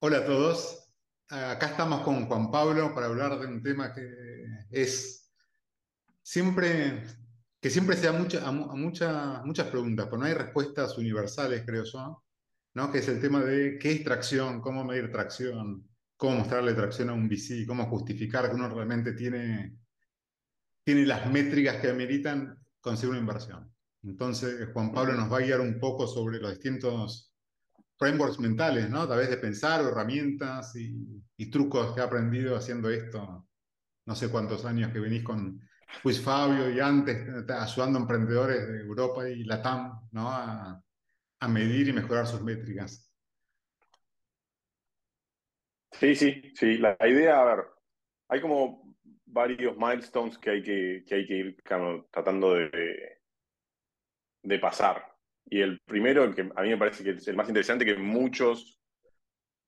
Hola a todos. Acá estamos con Juan Pablo para hablar de un tema que es siempre, que siempre se da mucha- a, mu- a mucha- muchas preguntas, pero no hay respuestas universales, creo yo, ¿no? Que es el tema de qué es tracción, cómo medir tracción, cómo mostrarle tracción a un VC, cómo justificar que uno realmente tiene, tiene las métricas que ameritan conseguir una inversión. Entonces, Juan Pablo nos va a guiar un poco sobre los distintos frameworks mentales, ¿no? A través de pensar herramientas y, trucos que ha aprendido haciendo esto. No sé cuántos años que venís con Luis Fabio y antes eh, ayudando a emprendedores de Europa y Latam, ¿no? A, medir y mejorar sus métricas. Sí, sí, sí. La, idea, a ver, hay como varios milestones que hay que, que hay que ir tratando de, de pasar. Y el primero, que a mí me parece que es el más interesante, que muchos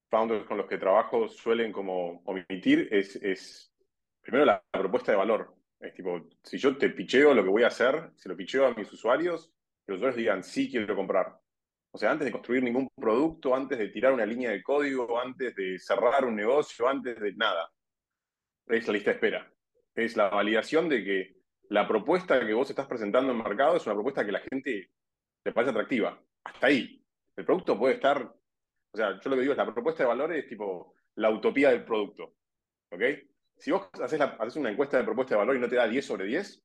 founders con los que trabajo suelen como omitir, es, es primero la, propuesta de valor. Es tipo, si yo te picheo lo que voy a hacer, se lo picheo a mis usuarios, que los usuarios digan, sí, quiero comprar. O sea, antes de construir ningún producto, antes de tirar una línea de código, antes de cerrar un negocio, antes de nada. Es la lista de espera. Es la validación de que la propuesta que vos estás presentando en mercado es una propuesta que la gente le parece atractiva. Hasta ahí. El producto puede estar, o sea, yo lo que digo es la propuesta de valor es tipo la utopía del producto. ¿Ok? Si vos haces, haces una encuesta de propuesta de valor y no te da 10 sobre 10,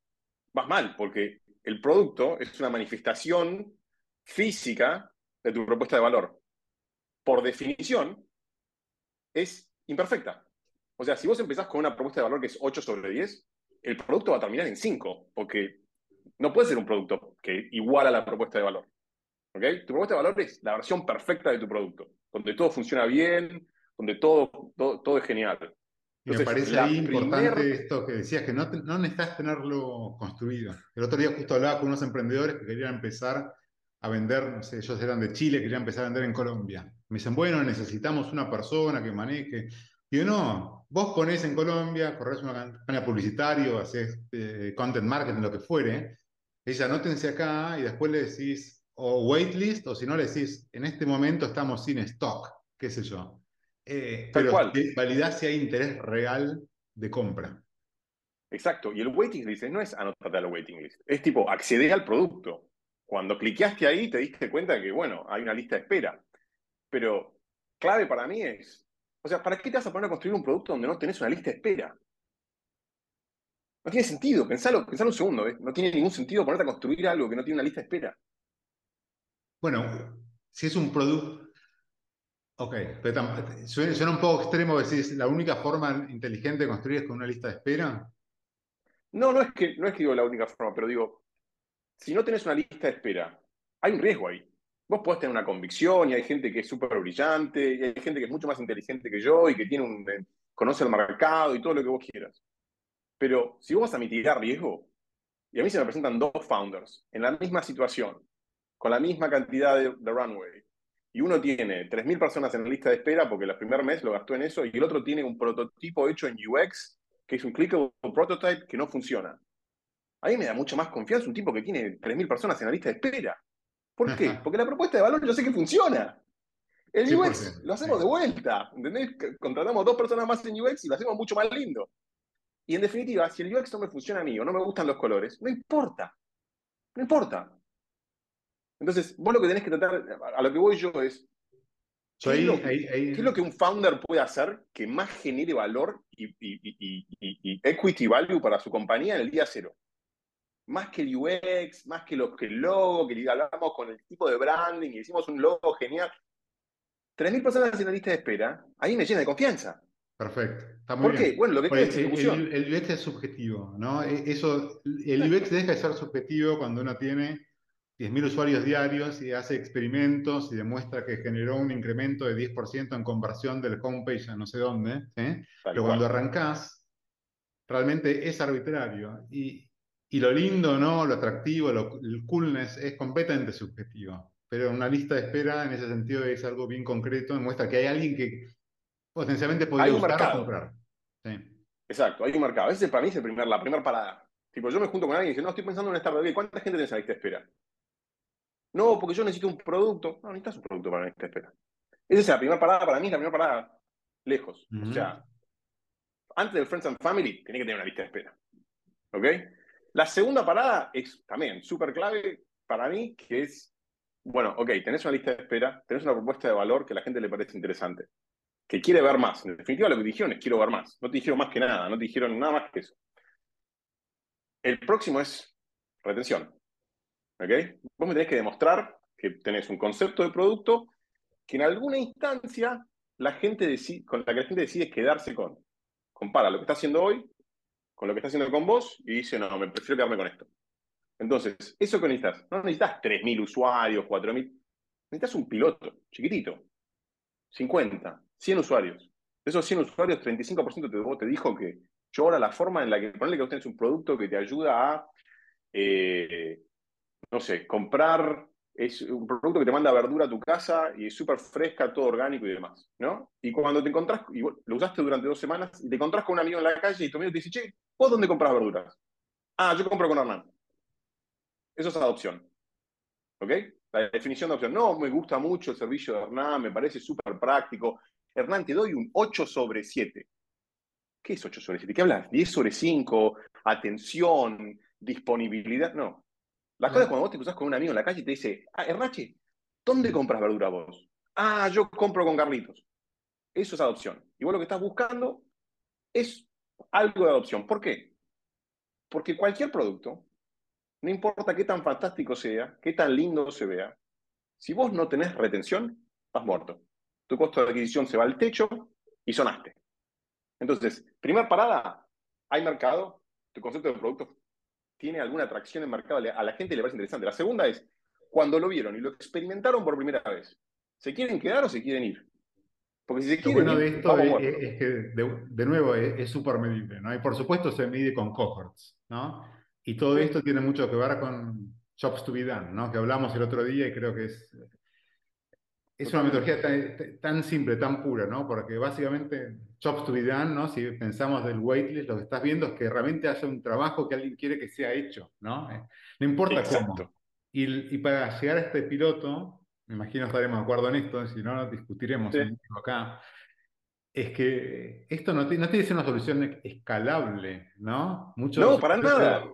vas mal, porque el producto es una manifestación física de tu propuesta de valor. Por definición, es imperfecta. O sea, si vos empezás con una propuesta de valor que es 8 sobre 10, el producto va a terminar en 5, porque no puede ser un producto que iguala la propuesta de valor. ¿Ok? Tu propuesta de valor es la versión perfecta de tu producto, donde todo funciona bien, donde todo, todo, todo es genial. Me parece ahí primer... importante esto que decías, que no, necesitas tenerlo construido. El otro día justo hablaba con unos emprendedores que querían empezar a vender, no sé, ellos eran de Chile, querían empezar a vender en Colombia. Me dicen, bueno, necesitamos una persona que maneje. Y yo, no, vos ponés en Colombia, corres una campaña publicitaria, haces eh, content marketing, lo que fuere. Ella, anótense acá y después le decís, o waitlist, o si no le decís, en este momento estamos sin stock, qué sé yo. Eh, Tal pero cual, que validar si hay interés real de compra. exacto. Y el waiting list no es anotarte al waiting list, es tipo acceder al producto. Cuando cliqueaste ahí te diste cuenta que, bueno, hay una lista de espera. Pero clave para mí es, o sea, ¿para qué te vas a poner a construir un producto donde no tenés una lista de espera? No tiene sentido, pensalo, pensalo un segundo, ¿eh? No tiene ningún sentido ponerte a construir algo que no tiene una lista de espera. Bueno, si es un producto, ok, pero suena un poco extremo decir, la única forma inteligente de construir es con una lista de espera. No, no es que, no es que digo la única forma, pero digo, si no tenés una lista de espera, hay un riesgo ahí. Vos podés tener una convicción y hay gente que es súper brillante y hay gente que es mucho más inteligente que yo y que tiene un, eh, conoce el mercado y todo lo que vos quieras. Pero si vos vas a mitigar riesgo, y a mí se me presentan dos founders en la misma situación, con la misma cantidad de, de runway, y uno tiene 3.000 personas en la lista de espera porque el primer mes lo gastó en eso, y el otro tiene un prototipo hecho en UX, que es un clickable prototype que no funciona. A mí me da mucho más confianza un tipo que tiene 3.000 personas en la lista de espera. ¿Por qué? Porque la propuesta de valor yo sé que funciona. El UX 100%, lo hacemos de vuelta, ¿entendés? Contratamos dos personas más en UX y lo hacemos mucho más lindo. Y en definitiva, si el UX no me funciona a mí o no me gustan los colores, no importa, no importa. Entonces, vos lo que tenés que tratar, a lo que voy yo es, ¿qué es lo, ahí, qué es lo ahí, que un founder puede hacer que más genere valor y, y- y- y- y equity value para su compañía en el día cero? Más que el UX, más que, lo, que el logo, que hablamos con el tipo de branding y hicimos un logo genial. 3.000 personas en la lista de espera, ahí me llena de confianza. Perfecto, está muy ¿Por qué? Bueno, lo que es el, ejecución. el UX es subjetivo, ¿no? E- Eso, el UX deja de ser subjetivo cuando uno tiene 10.000 usuarios diarios y hace experimentos y demuestra que generó un incremento de 10% en conversión del homepage a no sé dónde, Pero cuando arrancás, realmente es arbitrario. Y, y lo lindo, ¿no? Lo atractivo, lo- el coolness es completamente subjetivo. Pero una lista de espera en ese sentido es algo bien concreto, demuestra que hay alguien que potencialmente podría mercado. comprar. Sí. Exacto, hay un mercado. Ese para mí es el primer, la primera parada. Tipo, yo me junto con alguien y dice, no, estoy pensando en una startup. ¿Y ¿Cuánta gente tenés en la lista de espera? No, porque yo necesito un producto. No, necesitas un producto para la lista de espera. Esa es la primera parada para mí, la primera parada lejos. O sea, antes del Friends and Family, tenía que tener una lista de espera. ¿Ok? La segunda parada es también súper clave para mí, que es, bueno, ok, tenés una lista de espera, tenés una propuesta de valor que a la gente le parece interesante, que quiere ver más. En definitiva, lo que dijeron es quiero ver más. No te dijeron más que nada, no te dijeron nada más que eso. El próximo es retención. ¿Ok? Vos me tenés que demostrar que tenés un concepto de producto que en alguna instancia la gente decide, con la que la gente decide quedarse con. Compara lo que está haciendo hoy con lo que está haciendo con vos y dice, no, me prefiero quedarme con esto. Entonces, ¿eso que necesitas? No necesitas 3.000 usuarios, 4.000. Necesitas un piloto, chiquitito. 50, 100 usuarios. De esos 100 usuarios, 35% de vos te dijo que yo ahora la forma en la que ponerle que vos tenés un producto que te ayuda a, eh, no sé, comprar es un producto que te manda verdura a tu casa y es súper fresca, todo orgánico y demás, ¿no? Y cuando te encontrás, y lo usaste durante dos semanas, y te encontrás con un amigo en la calle y tu amigo te dice, che, ¿vos dónde compras verduras? Ah, yo compro con Hernán. Eso es adopción. ¿Ok? La definición de adopción. No, me gusta mucho el servicio de Hernán, me parece súper práctico. Hernán, te doy un 8 sobre 7. ¿Qué es 8 sobre 7? ¿Qué hablas? ¿10 sobre 5? ¿Atención? ¿Disponibilidad? No. La cosa es cuando vos te cruzás con un amigo en la calle y te dice, ah, Errache, ¿dónde compras verdura vos? Ah, yo compro con Carlitos. Eso es adopción. Y vos lo que estás buscando es algo de adopción. ¿Por qué? Porque cualquier producto, no importa qué tan fantástico sea, qué tan lindo se vea, si vos no tenés retención, vas muerto. Tu costo de adquisición se va al techo y sonaste. Entonces, primer parada, hay mercado, tu concepto de producto tiene alguna atracción en mercado, a la gente le parece interesante. La segunda es, cuando lo vieron y lo experimentaron por primera vez, ¿se quieren quedar o se quieren ir? Porque si se quieren lo bueno de esto es, que, de, nuevo, es súper medible, ¿no? Y por supuesto se mide con cohorts, ¿no? Y todo esto tiene mucho que ver con jobs to be done, ¿no? Que hablamos el otro día y creo que es es una metodología tan, simple, tan pura, ¿no? Porque básicamente, jobs to be done, ¿no? Si pensamos del waitlist, lo que estás viendo es que realmente hace un trabajo que alguien quiere que sea hecho, ¿no? Eh, no importa cómo. Y, y, para llegar a este piloto, me imagino estaremos de acuerdo en esto, si no, discutiremos acá, es que esto no, no tiene que ser una solución escalable, ¿no? no, para nada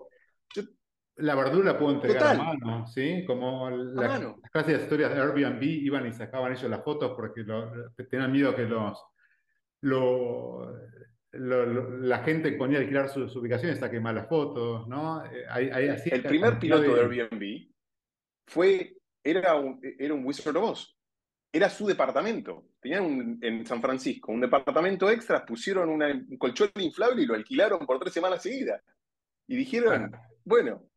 la verdura puedo entregar a mano, ¿sí? Como las clásicas historias de Airbnb iban y sacaban ellos las fotos porque tenían miedo que los, la gente ponía a alquilar sus ubicaciones saque malas fotos, ¿no? Eh, el primer piloto de... Airbnb fue, era un, era un Wizard of Oz. Era su departamento. Tenían en San Francisco un departamento extra, pusieron un colchón inflable y lo alquilaron por tres semanas seguidas. Y dijeron, bueno,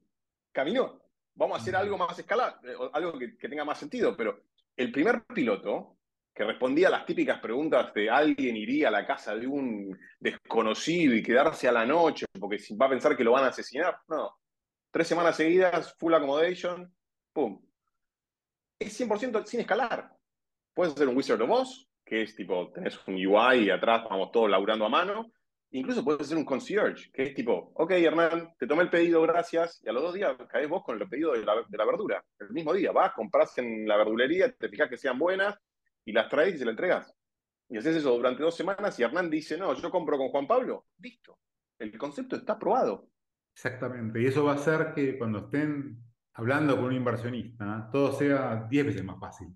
caminó. Vamos a hacer algo más escalable, eh, algo que, tenga más sentido, pero el primer piloto que respondía a las típicas preguntas de alguien iría a la casa de un desconocido y quedarse a la noche porque va a pensar que lo van a asesinar. No. Tres semanas seguidas, full accommodation, pum. Es 100% sin escalar. Puedes hacer un Wizard of Oz, que es tipo, tenés un UI y atrás vamos todos laburando a mano, Incluso puedes hacer un concierge, que es tipo, ok, Hernán, te tomé el pedido, gracias, y a los dos días caes vos con el pedido de la, verdura. El mismo día, vas, compras en la verdulería, te fijas que sean buenas, y las traes y se las entregas. Y haces eso durante dos semanas y Hernán dice, no, yo compro con Juan Pablo. Listo. El concepto está aprobado. Exactamente. Y eso va a hacer que cuando estén hablando con un inversionista, todo sea diez veces más fácil.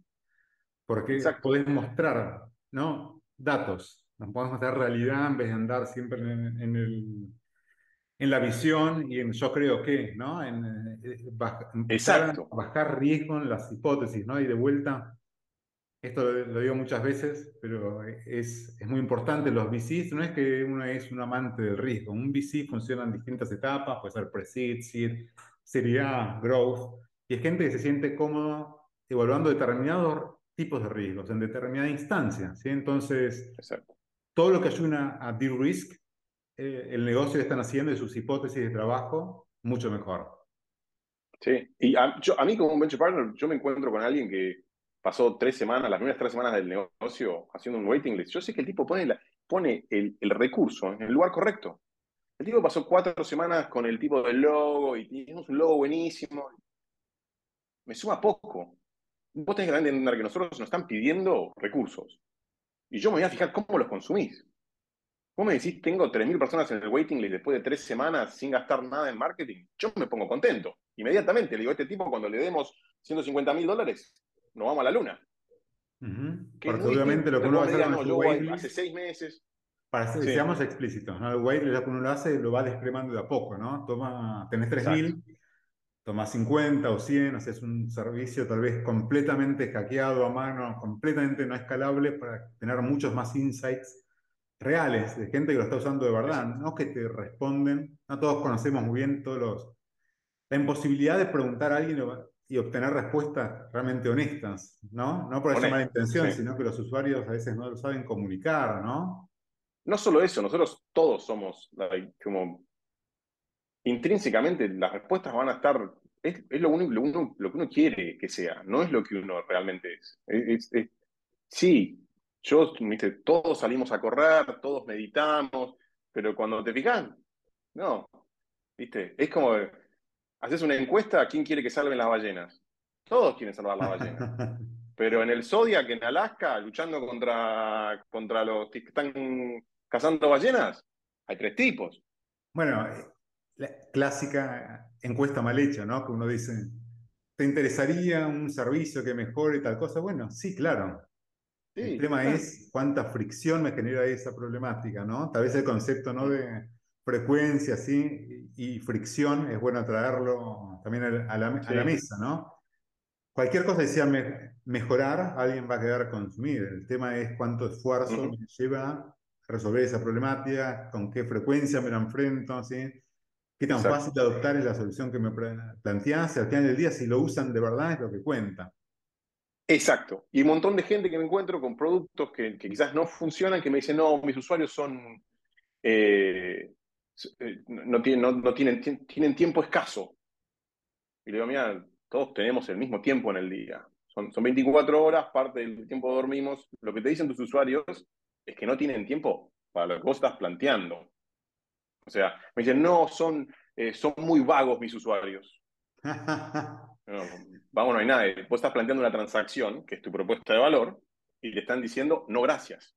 Porque podés mostrar ¿no? datos, nos podemos hacer realidad en vez de andar siempre en, el, en la visión y en yo creo que, ¿no? En, eh, Exacto. bajar riesgo en las hipótesis, ¿no? Y de vuelta, esto lo, digo muchas veces, pero es, es, muy importante, los VCs no es que uno es un amante del riesgo, un VC funciona en distintas etapas, puede ser pre-seed, seed, serie growth, y es gente que se siente cómodo evaluando determinados tipos de riesgos en determinada instancia, ¿sí? Entonces, Exacto todo lo que ayuda a de-risk eh, el negocio que están haciendo y sus hipótesis de trabajo, mucho mejor. Sí, y a, yo, a mí como un venture partner, yo me encuentro con alguien que pasó tres semanas, las primeras tres semanas del negocio haciendo un waiting list. Yo sé que el tipo pone, pone el, el, recurso en el lugar correcto. El tipo pasó cuatro semanas con el tipo del logo y tenemos un logo buenísimo. Me suma poco. vos tenés que entender que nosotros nos están pidiendo recursos. Y yo me voy a fijar cómo los consumís. Vos me decís, tengo 3.000 personas en el waiting list después de tres semanas sin gastar nada en marketing. Yo me pongo contento. Inmediatamente le digo a este tipo, cuando le demos 150 mil dólares, nos vamos a la luna. Porque obviamente lo que uno va a hacer no, yo hace seis meses. Para que seamos explícitos, ¿no? El waitlist lo que uno lo hace lo va descremando de a poco, ¿no? Toma, tenés 3.000, toma 50 o 100, haces un servicio tal vez completamente hackeado a mano, completamente no escalable para tener muchos más insights reales de gente que lo está usando de verdad, no que te responden, no todos conocemos muy bien todos los... La imposibilidad de preguntar a alguien y obtener respuestas realmente honestas, ¿no? No por esa mala intención, sino que los usuarios a veces no lo saben comunicar, ¿no? No solo eso, nosotros todos somos como intrínsecamente las respuestas van a estar, es, lo, único, lo, que uno quiere que sea, no es lo que uno realmente es. sí, yo, viste, todos salimos a correr, todos meditamos, pero cuando te fijas, no, viste, es como, haces una encuesta, ¿quién quiere que salven las ballenas? Todos quieren salvar las ballenas. Pero en el Zodiac, en Alaska, luchando contra, contra los que están cazando ballenas, hay tres tipos. Bueno, la clásica encuesta mal hecha, ¿no? Que uno dice, ¿te interesaría un servicio que mejore tal cosa? Bueno, sí, claro. el tema es cuánta fricción me genera esa problemática, ¿no? Tal vez el concepto, ¿no? De frecuencia, sí, y fricción es bueno traerlo también a la, a la mesa, ¿no? Cualquier cosa que sea mejorar, alguien va a quedar a consumir. El tema es cuánto esfuerzo me lleva resolver esa problemática, con qué frecuencia me la enfrento, ¿sí? Qué tan fácil de adoptar es la solución que me planteas, al final del día si lo usan de verdad es lo que cuenta. Exacto. Y un montón de gente que me encuentro con productos que, quizás no funcionan, que me dicen, no, mis usuarios son, eh, eh, no, tienen, no, tienen, tienen tiempo escaso. Y le digo, mira, todos tenemos el mismo tiempo en el día. Son, son 24 horas, parte del tiempo dormimos. Lo que te dicen tus usuarios es que no tienen tiempo para lo que vos estás planteando. O sea, me dicen, no, son, eh, son muy vagos mis usuarios. vamos, no hay nada. Vos estás planteando una transacción, que es tu propuesta de valor, y le están diciendo, no, gracias.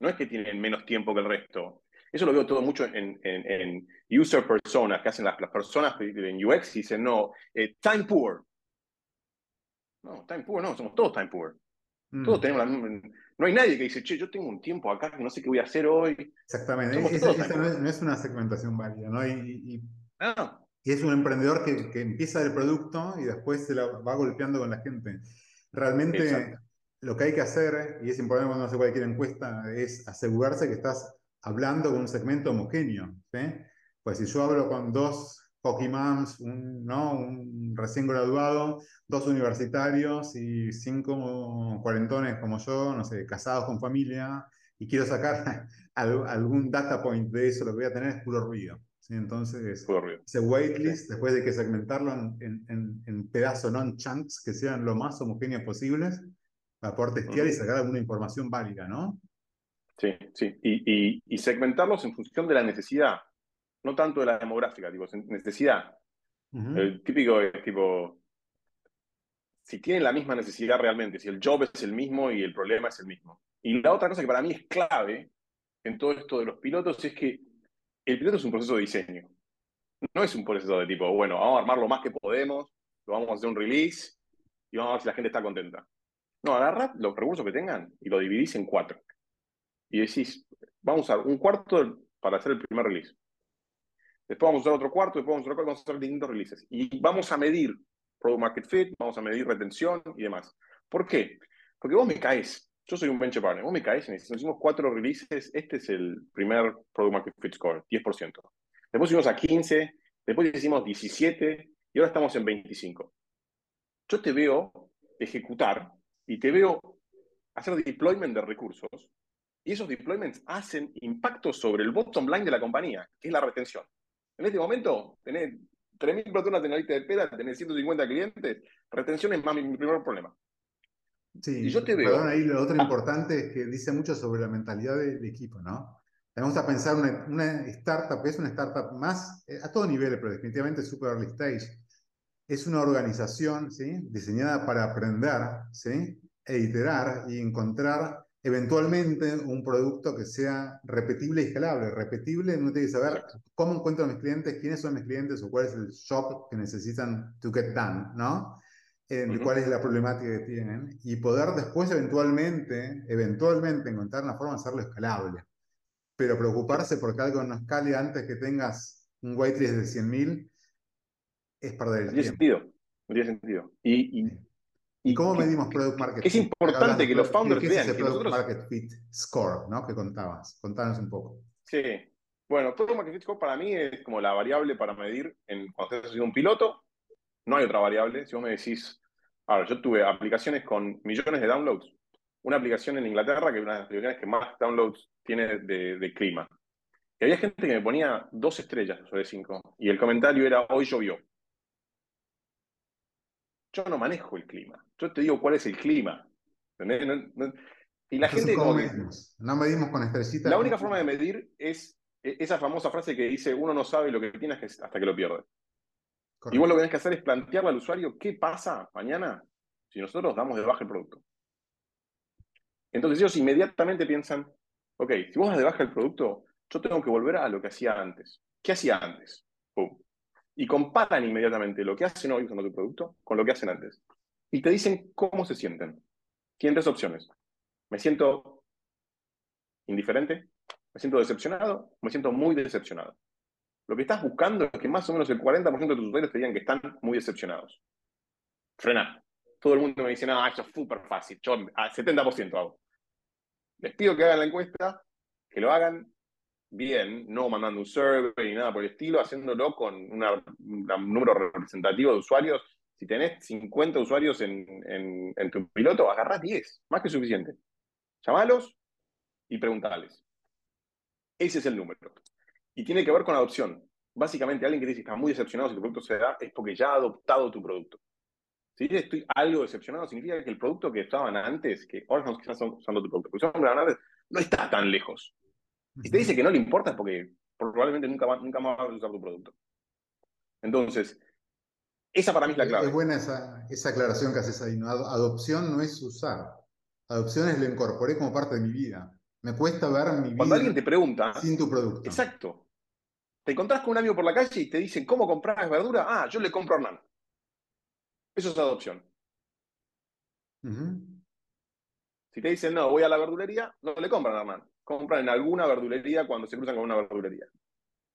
No es que tienen menos tiempo que el resto. Eso lo veo todo mucho en, en, user personas, que hacen las, las, personas en UX y dicen, no, eh, time poor. No, time poor, no, somos todos time poor. Todos mm. tenemos la No hay nadie que dice, che, yo tengo un tiempo acá que no sé qué voy a hacer hoy. Exactamente. Esa, no, es, una segmentación válida, ¿no? Y, y, y es un emprendedor que, que, empieza el producto y después se va golpeando con la gente. Realmente lo que hay que hacer, y es importante cuando hace cualquier encuesta, es asegurarse que estás hablando con un segmento homogéneo. ¿sí? Pues si yo hablo con dos hockey moms, un, ¿no? un recién graduado, dos universitarios y cinco cuarentones como yo, no sé, casados con familia, y quiero sacar algún data point de eso, lo que voy a tener es puro ruido. ¿sí? Entonces, ese waitlist, después de que segmentarlo en, en, en pedazos, no en chunks, que sean lo más homogéneos posibles, para poder testear y sacar alguna información válida, ¿no? Sí, sí. Y, y, segmentarlos en función de la necesidad, no tanto de la demográfica, digo, necesidad. El típico es tipo, si tienen la misma necesidad realmente, si el job es el mismo y el problema es el mismo. Y la otra cosa que para mí es clave en todo esto de los pilotos es que el piloto es un proceso de diseño. No es un proceso de tipo, bueno, vamos a armar lo más que podemos, lo vamos a hacer un release y vamos a ver si la gente está contenta. No, agarra los recursos que tengan y lo dividís en cuatro y decís, vamos a usar un cuarto para hacer el primer release. Después vamos a usar otro cuarto, después vamos a usar, vamos a hacer distintos releases. Y vamos a medir Product Market Fit, vamos a medir retención y demás. ¿Por qué? Porque vos me caes, yo soy un venture partner, vos me caes y nos hicimos cuatro releases, este es el primer Product Market Fit Score, 10%. Después subimos a 15, después hicimos 17 y ahora estamos en 25. Yo te veo ejecutar y te veo hacer deployment de recursos y esos deployments hacen impacto sobre el bottom line de la compañía, que es la retención. En este momento, tenés 3.000 personas en la lista de espera, tenés 150 clientes, retención es más mi, primer problema. Sí, y yo te veo. Perdón, ahí lo otro ah. importante es que dice mucho sobre la mentalidad del equipo, ¿no? Vamos a pensar una, una startup, es una startup más, eh, a todo nivel, pero definitivamente super early stage. es una organización ¿sí? diseñada para aprender ¿sí? e iterar y encontrar eventualmente un producto que sea repetible y escalable. Repetible, no tiene que saber cómo encuentro a mis clientes, quiénes son mis clientes o cuál es el shop que necesitan to get done, ¿no? Eh, cuál es la problemática que tienen y poder después eventualmente, eventualmente encontrar una forma de hacerlo escalable. Pero preocuparse porque algo no escale antes que tengas un waitlist de 100.000 es perder el tiempo. Sentido. No tiene sentido. Y, y, ¿Y cómo medimos Product Market Es importante que los founders vean que Product Market Fit Score, ¿no? Que contabas. Contanos un poco. Sí. Bueno, Product Market Fit Score para mí es como la variable para medir en, cuando estás haciendo un piloto. No hay otra variable. Si vos me decís, ahora, yo tuve aplicaciones con millones de downloads. Una aplicación en Inglaterra, que es una de las aplicaciones que más downloads tiene de, de clima. Y había gente que me ponía dos estrellas sobre cinco. Y el comentario era, hoy llovió. Yo no manejo el clima. Yo te digo cuál es el clima. y la gente. ¿cómo medimos? No medimos con estrellitas. La única forma de medir es e, esa famosa frase que dice: uno no sabe lo que tiene hasta que lo pierde. Y vos lo que tenés que hacer es plantearle al usuario qué pasa mañana si nosotros damos de baja el producto. Entonces ellos inmediatamente piensan, ok, si vos das de baja el producto, yo tengo que volver a lo que hacía antes. ¿Qué hacía antes? Y comparan inmediatamente lo que hacen hoy usando tu producto con lo que hacen antes. Y te dicen cómo se sienten. Tienen tres opciones. Me siento indiferente, me siento decepcionado, me siento muy decepcionado. Lo que estás buscando es que más o menos el 40% de tus usuarios te digan que están muy decepcionados. Frena. Todo el mundo me dice, no, eso es súper fácil. Yo a 70% hago. Les pido que hagan la encuesta, que lo hagan bien, no mandando un survey ni nada por el estilo, haciéndolo con un número representativo de usuarios. Si tenés 50 usuarios en, tu piloto, agarrás 10, más que suficiente. Llamalos y preguntales. Ese es el número. Y tiene que ver con adopción. Básicamente, alguien que dice que está muy decepcionado si tu producto se da, es porque ya ha adoptado tu producto. Si estoy algo decepcionado, significa que el producto que estaban antes, que ahora no están usando tu producto, que antes, no está tan lejos. Si te dice que no le importa es porque probablemente nunca, nunca más va a usar tu producto. Entonces, esa para mí es la clave. Es buena esa, aclaración que haces ahí. Adopción no es usar. Adopción es lo incorporé como parte de mi vida. Me cuesta ver mi vida. Cuando alguien te pregunta. Sin tu producto. Exacto. Te encontrás con un amigo por la calle y te dicen, ¿cómo comprar verdura? Ah, yo le compro a Hernán. Eso es adopción. Si te dicen, no, voy a la verdulería, no le compran a Hernán compran en alguna verdulería cuando se cruzan con una verdulería.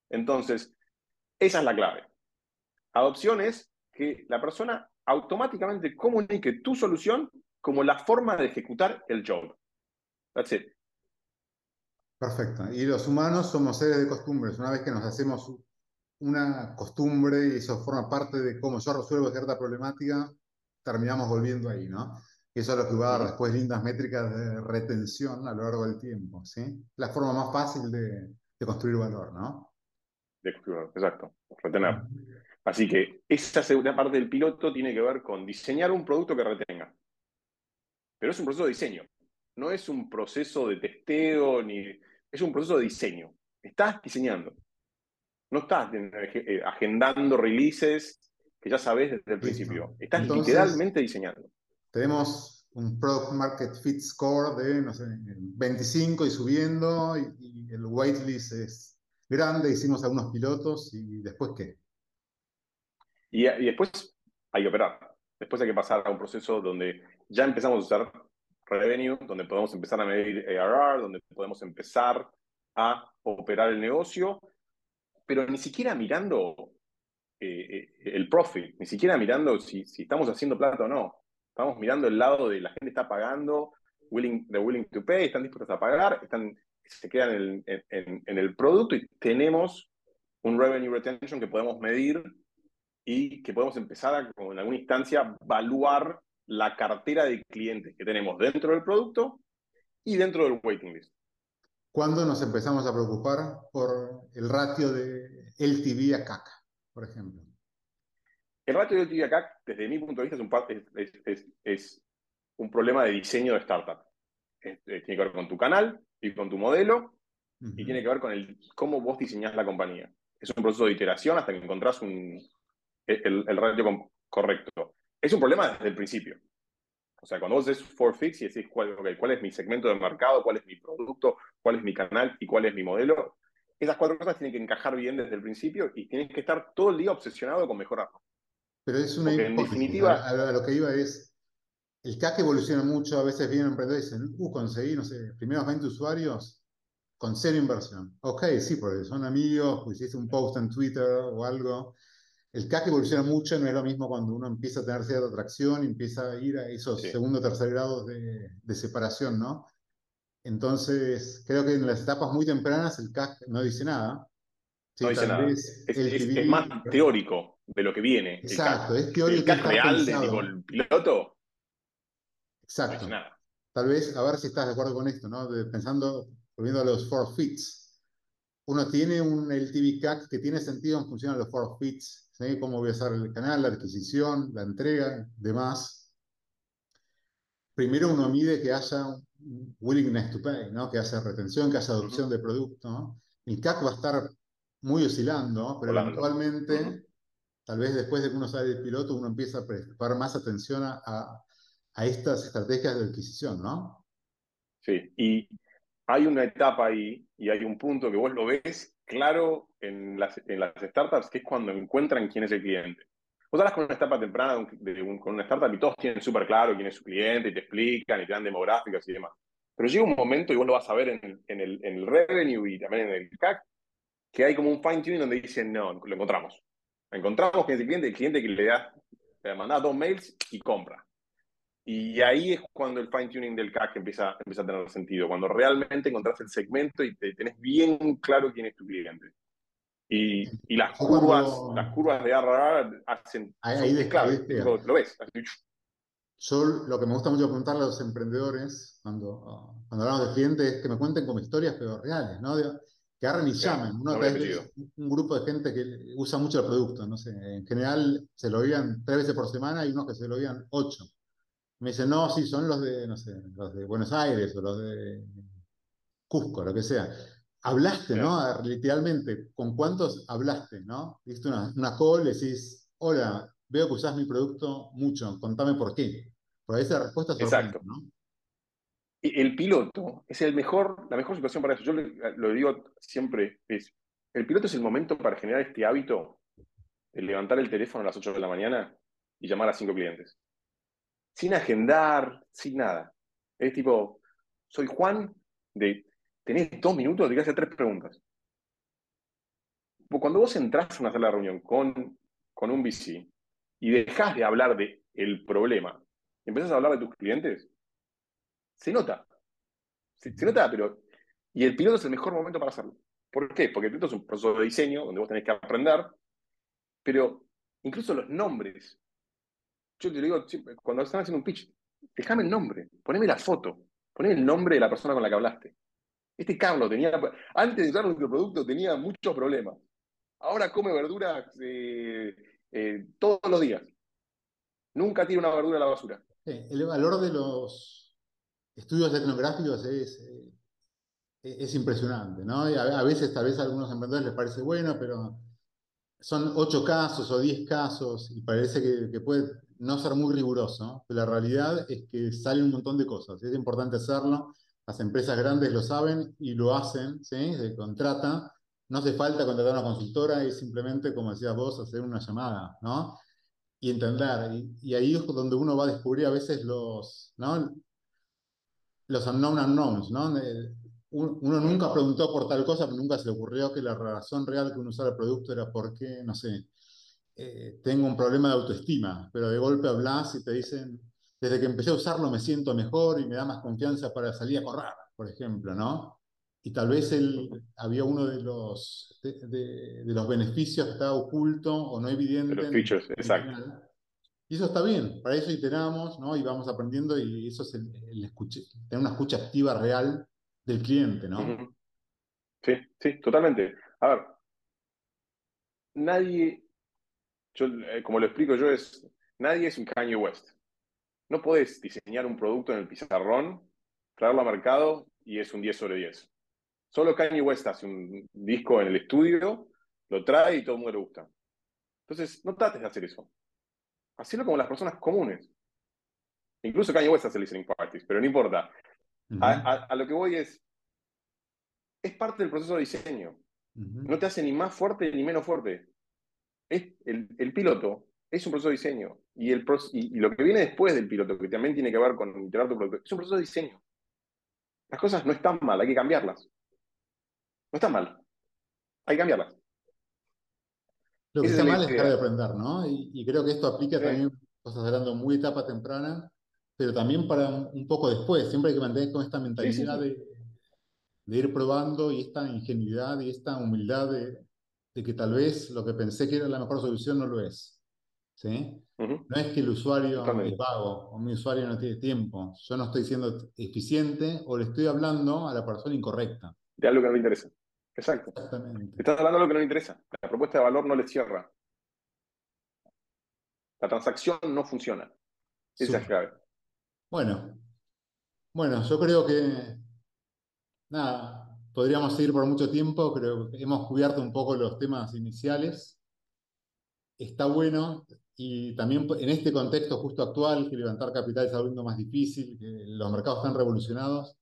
Entonces, esa es la clave. Adopción es que la persona automáticamente comunique tu solución como la forma de ejecutar el job. That's it. Perfecto. Y los humanos somos seres de costumbres. Una vez que nos hacemos una costumbre y eso forma parte de cómo yo resuelvo cierta problemática, terminamos volviendo ahí, ¿no? Y eso es lo que va a dar después lindas métricas de retención a lo largo del tiempo, ¿sí? La forma más fácil de, construir valor, ¿no? De construir valor, exacto, retener. Así que esa segunda parte del piloto tiene que ver con diseñar un producto que retenga. Pero es un proceso de diseño, no es un proceso de testeo, ni es un proceso de diseño. Estás diseñando. No estás eh, agendando releases que ya sabes desde el principio. Estás literalmente diseñando tenemos un Product Market Fit Score de, no sé, 25 y subiendo, y, el waitlist es grande, hicimos algunos pilotos, y después qué? Y, después hay que operar. Después hay que pasar a un proceso donde ya empezamos a usar revenue, donde podemos empezar a medir ARR, donde podemos empezar a operar el negocio, pero ni siquiera mirando eh, eh, el profit, ni siquiera mirando si estamos haciendo plata o no. Estamos mirando el lado de la gente está pagando, willing, de willing to pay, están dispuestos a pagar, están, se quedan en el, producto y tenemos un revenue retention que podemos medir y que podemos empezar a, en alguna instancia, evaluar la cartera de clientes que tenemos dentro del producto y dentro del waiting list. ¿Cuándo nos empezamos a preocupar por el ratio de LTV a CAC, por ejemplo? El ratio de acá, desde mi punto de vista, es un, problema de diseño de startup. Eh, tiene que ver con tu canal y con tu modelo y tiene que ver con el, cómo vos diseñás la compañía. Es un proceso de iteración hasta que encontrás un, el, ratio correcto. Es un problema desde el principio. O sea, cuando vos haces for fix y decís cuál, cuál es mi segmento de mercado, cuál es mi producto, cuál es mi canal y cuál es mi modelo, esas cuatro cosas tienen que encajar bien desde el principio y tienes que estar todo el día obsesionado con mejorarlo. Pero es una en definitiva, a, lo que iba es, el CAC evoluciona mucho, a veces vienen emprendedores y dicen, uh, conseguí, no sé, primeros 20 usuarios con cero inversión. Ok, sí, porque son amigos, pues hiciste un post en Twitter o algo. El CAC evoluciona mucho, no es lo mismo cuando uno empieza a tener cierta atracción y empieza a ir a esos segundo o tercer grados de, de separación, ¿no? Entonces, creo que en las etapas muy tempranas el CAC no dice nada. no dice nada. Es, más teórico de lo que viene. Exacto, es teórico. El CAC real de tipo el piloto. Exacto. Tal vez, a ver si estás de acuerdo con esto, ¿no? pensando, volviendo a los four fits. Uno tiene un LTV CAC que tiene sentido en función de los four fits. ¿sí? Cómo voy a usar el canal, la adquisición, la entrega, demás. Primero uno mide que haya willingness to pay, ¿no? que hace retención, que hace adopción de producto. El CAC va a estar muy oscilando, pero eventualmente, tal vez después de que uno sale del piloto, uno empieza a prestar más atención a, a, estas estrategias de adquisición, ¿no? Sí, y hay una etapa ahí y hay un punto que vos lo ves claro en las, en las startups, que es cuando encuentran quién es el cliente. Vos hablas con una etapa temprana con una startup y todos tienen súper claro quién es su cliente y te explican y te dan demográficas y demás. Pero llega un momento, y vos lo vas a ver en en el, en el revenue y también en el CAC, que hay como un fine tuning donde dicen, no, lo encontramos. Encontramos que es el cliente, el cliente que le da, le manda dos mails y compra. Y ahí es cuando el fine tuning del CAC empieza, empieza a tener sentido, cuando realmente encontrás el segmento y te, tenés bien claro quién es tu cliente. Y, y las, curvas, las curvas de ARR hacen. Ahí, ahí clave, lo, ves. Yo lo que me gusta mucho preguntarle a los emprendedores cuando, cuando hablamos de clientes es que me cuenten como historias, pero reales, ¿no? Que agarren y llamen. Uno un grupo de gente que usa mucho el producto, no sé, en general se lo oían tres veces por semana y unos que se lo oían ocho. Me dicen, no, sí, son los de, no sé, los de Buenos Aires o los de Cusco, lo que sea. Hablaste, ¿no? Literalmente, ¿con cuántos hablaste, no? Diste una, una call, decís, hola, veo que usás mi producto mucho, contame por qué. Por esa respuesta Exacto. ¿no? El piloto es el mejor, la mejor situación para eso. Yo lo digo siempre, es, el piloto es el momento para generar este hábito de levantar el teléfono a las 8 de la mañana y llamar a cinco clientes. Sin agendar, sin nada. Es tipo, soy Juan de tenés dos minutos, te hacer tres preguntas. Cuando vos entras a una sala de reunión con, con un VC y dejas de hablar de el problema, empezás a hablar de tus clientes, se nota. Se, nota, pero... Y el piloto es el mejor momento para hacerlo. ¿Por qué? Porque el piloto es un proceso de diseño donde vos tenés que aprender, pero incluso los nombres. Yo te digo, cuando están haciendo un pitch, déjame el nombre, poneme la foto, poneme el nombre de la persona con la que hablaste. Este Carlos tenía, antes de usar nuestro producto, tenía muchos problemas. Ahora come verduras eh, eh, todos los días. Nunca tira una verdura a la basura. el valor de los estudios etnográficos es, eh, es impresionante, ¿no? a, veces, tal vez a algunos emprendedores les parece bueno, pero son ocho casos o diez casos y parece que, puede no ser muy riguroso, pero la realidad es que sale un montón de cosas. Es importante hacerlo las empresas grandes lo saben y lo hacen, ¿sí? Se contrata. No hace falta contratar una consultora, es simplemente, como decías vos, hacer una llamada, ¿no? Y entender. Y, ahí es donde uno va a descubrir a veces los, ¿no? Los unknown unknowns, ¿no? Uno nunca preguntó por tal cosa, pero nunca se le ocurrió que la razón real que uno usara el producto era porque, no sé, eh, tengo un problema de autoestima, pero de golpe hablas y te dicen, desde que empecé a usarlo me siento mejor y me da más confianza para salir a correr, por ejemplo, ¿no? Y tal vez él, había uno de los, de, los beneficios que estaba oculto o no evidente. los features, exacto. Y eso está bien, para eso iteramos, ¿no? Y vamos aprendiendo y eso es el, tener una escucha activa real del cliente, ¿no? Sí, sí, totalmente. A ver, nadie, yo, eh, como lo explico yo, es, nadie es un Kanye West. No podés diseñar un producto en el pizarrón, traerlo al mercado y es un 10 sobre 10. Solo Kanye West hace un disco en el estudio, lo trae y todo el mundo le gusta. Entonces, no trates de hacer eso. Hacelo como las personas comunes. Incluso Kanye West hace listening parties, pero no importa. a, lo que voy es, es parte del proceso de diseño. No te hace ni más fuerte ni menos fuerte. Es, el, piloto es un proceso de diseño. Y, el, y, lo que viene después del piloto, que también tiene que ver con integrar tu producto, es un proceso de diseño. Las cosas no están mal, hay que cambiarlas. No están mal. Hay que cambiarlas. Lo que está mal es dejar de aprender, ¿no? Y, creo que esto aplica también, estás hablando muy etapa temprana, pero también para un, poco después. Siempre hay que mantener con esta mentalidad de, ir probando y esta ingenuidad y esta humildad de, que tal vez lo que pensé que era la mejor solución no lo es. ¿sí? No es que el usuario es vago o mi usuario no tiene tiempo. Yo no estoy siendo eficiente o le estoy hablando a la persona incorrecta. De algo que no le interesa. Exacto. Exactamente. Estás hablando de lo que no le interesa. La propuesta de valor no le cierra. La transacción no funciona. Esa es clave. Bueno, bueno, yo creo que nada, podríamos seguir por mucho tiempo, creo que hemos cubierto un poco los temas iniciales. Está bueno y también en este contexto justo actual, que levantar capital está volviendo más difícil, que los mercados están revolucionados,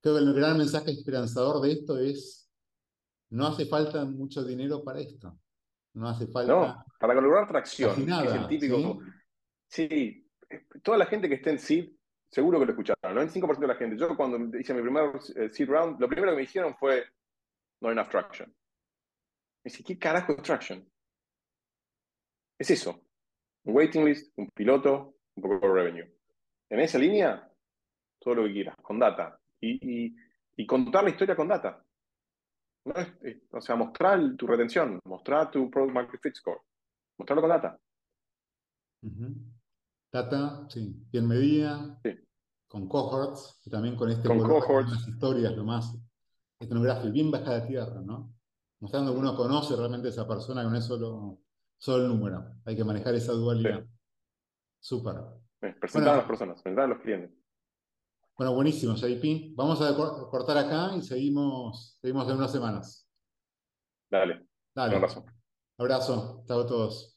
creo que el gran mensaje esperanzador de esto es no hace falta mucho dinero para esto. No hace falta. No, para lograr tracción, es el típico. ¿sí? toda la gente que esté en seed, seguro que lo escucharon. 95% de la gente. Yo cuando hice mi primer eh, seed round, lo primero que me dijeron fue: no hay enough traction. Me dice, ¿qué carajo es traction? Es eso. Un waiting list, un piloto, un poco de revenue. En esa línea, todo lo que quieras, con data. y, y contar la historia con data. No o sea, mostrar tu retención, mostrar tu Product Market Fit Score, mostrarlo con data. Data, sí, bien medida, con cohorts, y también con este con cohorts. las historias, lo más etnográfico, bien baja de tierra, ¿no? Mostrando que uno conoce realmente a esa persona, que no es solo, solo el número. Hay que manejar esa dualidad. Súper. presentar a las personas, presentar a los clientes. Bueno, buenísimo, JP. Vamos a cortar acá y seguimos, seguimos en unas semanas. Dale. Dale. Un abrazo. Abrazo. Chao a todos.